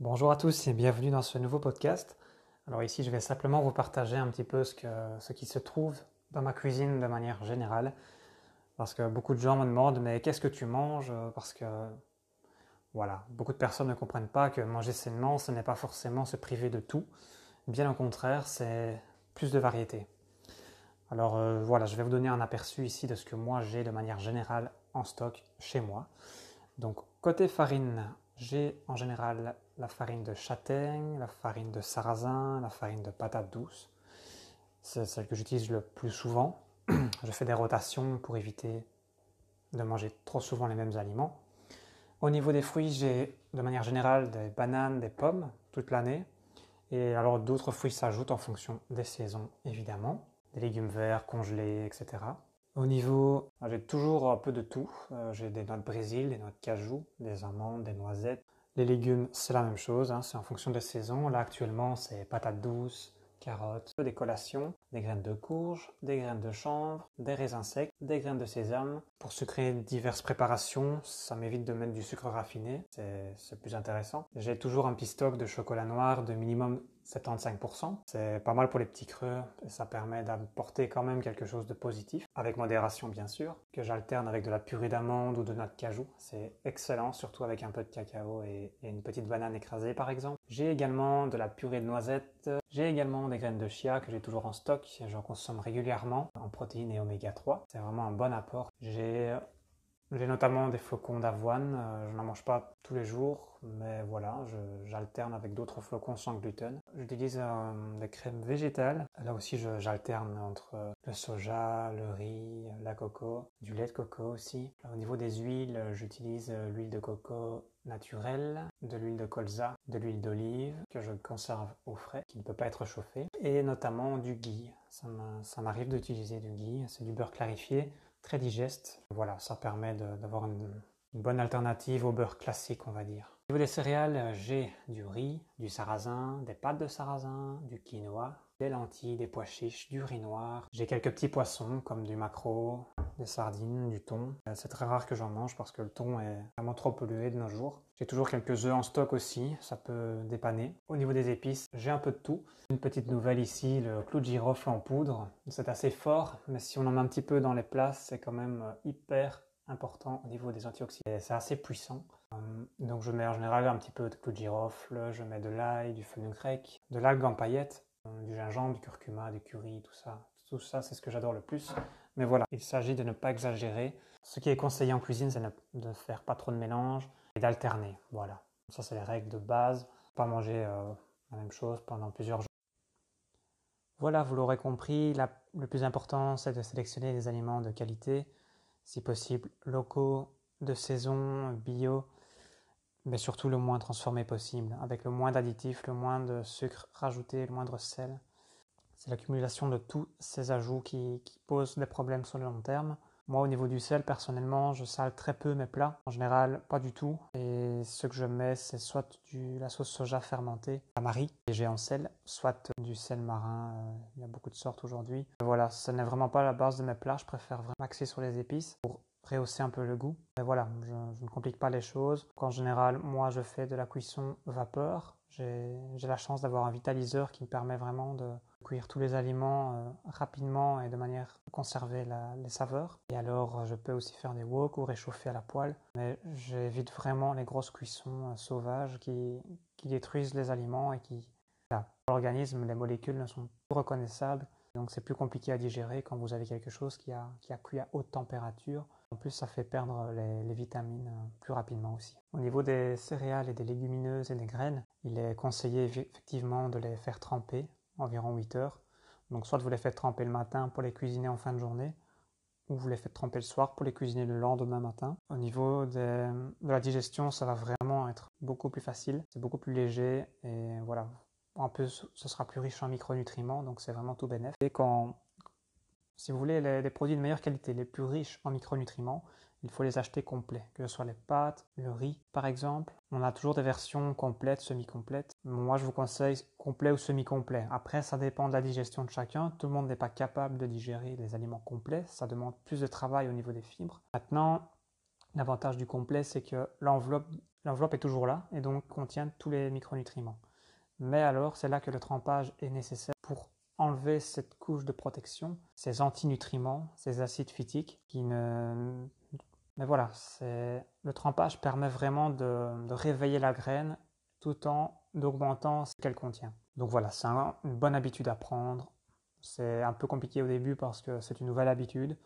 Bonjour à tous et bienvenue dans ce nouveau podcast. Alors ici, je vais simplement vous partager un petit peu ce, qui se trouve dans ma cuisine de manière générale. Parce que beaucoup de gens me demandent mais qu'est-ce que tu manges? Parce que voilà, beaucoup de personnes ne comprennent pas que manger sainement, ce n'est pas forcément se priver de tout. Bien au contraire, c'est plus de variété. Alors euh, voilà, je vais vous donner un aperçu ici de ce que moi j'ai de manière générale en stock chez moi. Donc côté farine, j'ai en général la farine de châtaigne, la farine de sarrasin, la farine de patate douce. C'est celle que j'utilise le plus souvent. Je fais des rotations pour éviter de manger trop souvent les mêmes aliments. Au niveau des fruits, j'ai de manière générale des bananes, des pommes toute l'année. Et alors d'autres fruits s'ajoutent en fonction des saisons, évidemment. Des légumes verts, congelés, etc. Au niveau, j'ai toujours un peu de tout. Euh, j'ai des noix de Brésil, des noix de cajou, des amandes, des noisettes. Les légumes, c'est la même chose, hein, c'est en fonction des saisons. Là, actuellement, c'est patates douces, carottes, des collations, des graines de courge, des graines de chanvre, des raisins secs, des graines de sésame. Pour sucrer diverses préparations, ça m'évite de mettre du sucre raffiné, c'est plus intéressant. J'ai toujours un petit stock de chocolat noir de minimum 75%. C'est pas mal pour les petits creux et ça permet d'apporter quand même quelque chose de positif, avec modération bien sûr, que j'alterne avec de la purée d'amande ou de noix de cajou. C'est excellent, surtout avec un peu de cacao et, une petite banane écrasée par exemple. J'ai également de la purée de noisettes. J'ai également des graines de chia que j'ai toujours en stock et j'en consomme régulièrement en protéines et oméga 3. C'est vraiment un bon apport. J'ai j'ai notamment des flocons d'avoine, euh, je n'en mange pas tous les jours, mais voilà, j'alterne avec d'autres flocons sans gluten. J'utilise euh, des crèmes végétales, là aussi j'alterne entre euh, le soja, le riz, la coco, du lait de coco aussi. Au niveau des huiles, j'utilise l'huile de coco naturelle, de l'huile de colza, de l'huile d'olive que je conserve au frais, qui ne peut pas être chauffée, et notamment du ghee. Ça m'arrive d'utiliser du ghee, c'est du beurre clarifié très digeste. Voilà, ça permet d'avoir une, bonne alternative au beurre classique, on va dire. Au niveau des céréales, j'ai du riz, du sarrasin, des pâtes de sarrasin, du quinoa, des lentilles, des pois chiches, du riz noir. J'ai quelques petits poissons comme du maquereau, des sardines, du thon. Euh, c'est très rare que j'en mange parce que le thon est vraiment trop pollué de nos jours. J'ai toujours quelques œufs en stock aussi, ça peut dépanner. Au niveau des épices, j'ai un peu de tout. Une petite nouvelle ici, le clou de girofle en poudre. C'est assez fort, mais si on en met un petit peu dans les plats, c'est quand même euh, hyper important au niveau des antioxydants. C'est assez puissant. Euh, donc je mets en général un petit peu de clou de girofle, je mets de l'ail, du fenugrec, de l'algue en paillettes du gingembre, du curcuma, du curry, tout ça. Tout ça, c'est ce que j'adore le plus. Mais voilà, il s'agit de ne pas exagérer. Ce qui est conseillé en cuisine, c'est de ne faire pas trop de mélange et d'alterner. Voilà. Ça, c'est les règles de base. Pas manger euh, la même chose pendant plusieurs jours. Voilà, vous l'aurez compris, le plus important, c'est de sélectionner des aliments de qualité, si possible locaux, de saison, bio, mais surtout le moins transformé possible, avec le moins d'additifs, le moins de sucre rajouté, le moindre sel. C'est l'accumulation de tous ces ajouts qui, qui, posent des problèmes sur le long terme. Moi, au niveau du sel, personnellement, je sale très peu mes plats. En général, pas du tout. Et ce que je mets, c'est soit du, la sauce soja fermentée à Marie, léger en sel, soit du sel marin. Euh, il y a beaucoup de sortes aujourd'hui. Voilà, ce n'est vraiment pas la base de mes plats. Je préfère vraiment axer sur les épices rehausser un peu le goût. Mais voilà, je, ne complique pas les choses. En général, moi, je fais de la cuisson vapeur. J'ai la chance d'avoir un vitaliseur qui me permet vraiment de cuire tous les aliments euh, rapidement et de manière à conserver les saveurs. Et alors, je peux aussi faire des wok ou réchauffer à la poêle. Mais j'évite vraiment les grosses cuissons euh, sauvages qui, détruisent les aliments et qui... L'organisme, les molécules ne sont pas reconnaissables. Donc c'est plus compliqué à digérer quand vous avez quelque chose qui a cuit à haute température en plus, ça fait perdre les, vitamines euh, plus rapidement aussi. Au niveau des céréales et des légumineuses et des graines, il est conseillé effectivement de les faire tremper environ 8 heures. Donc soit vous les faites tremper le matin pour les cuisiner en fin de journée, ou vous les faites tremper le soir pour les cuisiner le lendemain matin. Au niveau de la digestion, ça va vraiment être beaucoup plus facile, c'est beaucoup plus léger et voilà. En plus, ce sera plus riche en micronutriments, donc c'est vraiment tout bénéfique. Et quand si vous voulez les, produits de meilleure qualité, les plus riches en micronutriments, il faut les acheter complets, que ce soit les pâtes, le riz par exemple. On a toujours des versions complètes, semi-complètes. Moi je vous conseille complet ou semi-complet. Après ça dépend de la digestion de chacun. Tout le monde n'est pas capable de digérer les aliments complets. Ça demande plus de travail au niveau des fibres. Maintenant, l'avantage du complet c'est que l'enveloppe est toujours là et donc contient tous les micronutriments. Mais alors, c'est là que le trempage est nécessaire enlever cette couche de protection, ces antinutriments, ces acides phytiques qui ne... Mais voilà, le trempage permet vraiment de, réveiller la graine tout en augmentant ce qu'elle contient. Donc voilà, c'est une bonne habitude à prendre. C'est un peu compliqué au début parce que c'est une nouvelle habitude.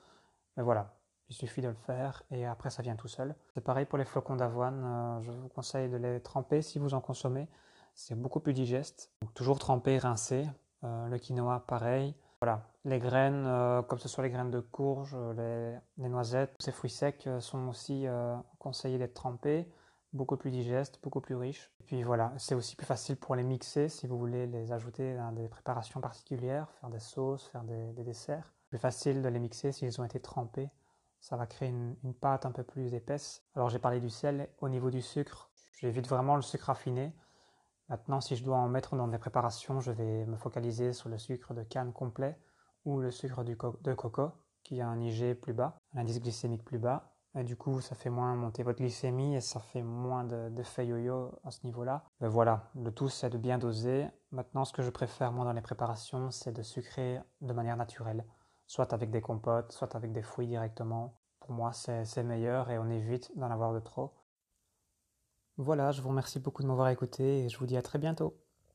Mais voilà, il suffit de le faire et après ça vient tout seul. C'est pareil pour les flocons d'avoine. Euh, je vous conseille de les tremper si vous en consommez. C'est beaucoup plus digeste. toujours tremper, rincer. Euh, le quinoa, pareil. Voilà, les graines, euh, comme ce soit les graines de courge, les, noisettes, ces fruits secs sont aussi conseillés d'être trempés beaucoup plus digestes, beaucoup plus riches. Et puis voilà, c'est aussi plus facile pour les mixer si vous voulez les ajouter dans des préparations particulières, faire des sauces, faire des, des desserts. Plus facile de les mixer s'ils ont été trempés ça va créer une, pâte un peu plus épaisse. Alors j'ai parlé du sel, au niveau du sucre, j'évite vraiment le sucre raffiné. Maintenant, si je dois en mettre dans des préparations, je vais me focaliser sur le sucre de canne complet ou le sucre de coco, qui a un IG plus bas, un indice glycémique plus bas. Et du coup, ça fait moins monter votre glycémie et ça fait moins d'effet yo-yo à ce niveau-là. Mais voilà, le tout c'est de bien doser. Maintenant, ce que je préfère moi dans les préparations, c'est de sucrer de manière naturelle soit avec des compotes, soit avec des fruits directement. Pour moi, c'est meilleur et on évite d'en avoir de trop. Voilà, je vous remercie beaucoup de m'avoir écouté et je vous dis à très bientôt.